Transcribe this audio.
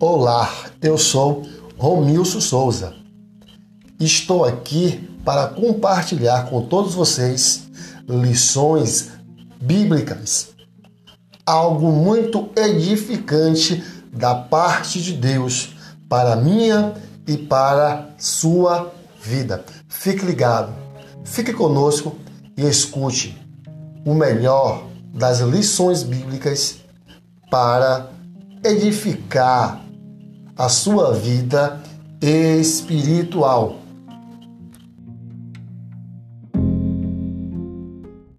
Olá, eu sou Romilson Souza. Estou aqui para compartilhar com todos vocês lições bíblicas, algo muito edificante da parte de Deus para minha e para sua vida. Fique ligado, fique conosco e escute o melhor das lições bíblicas para edificar a sua vida espiritual.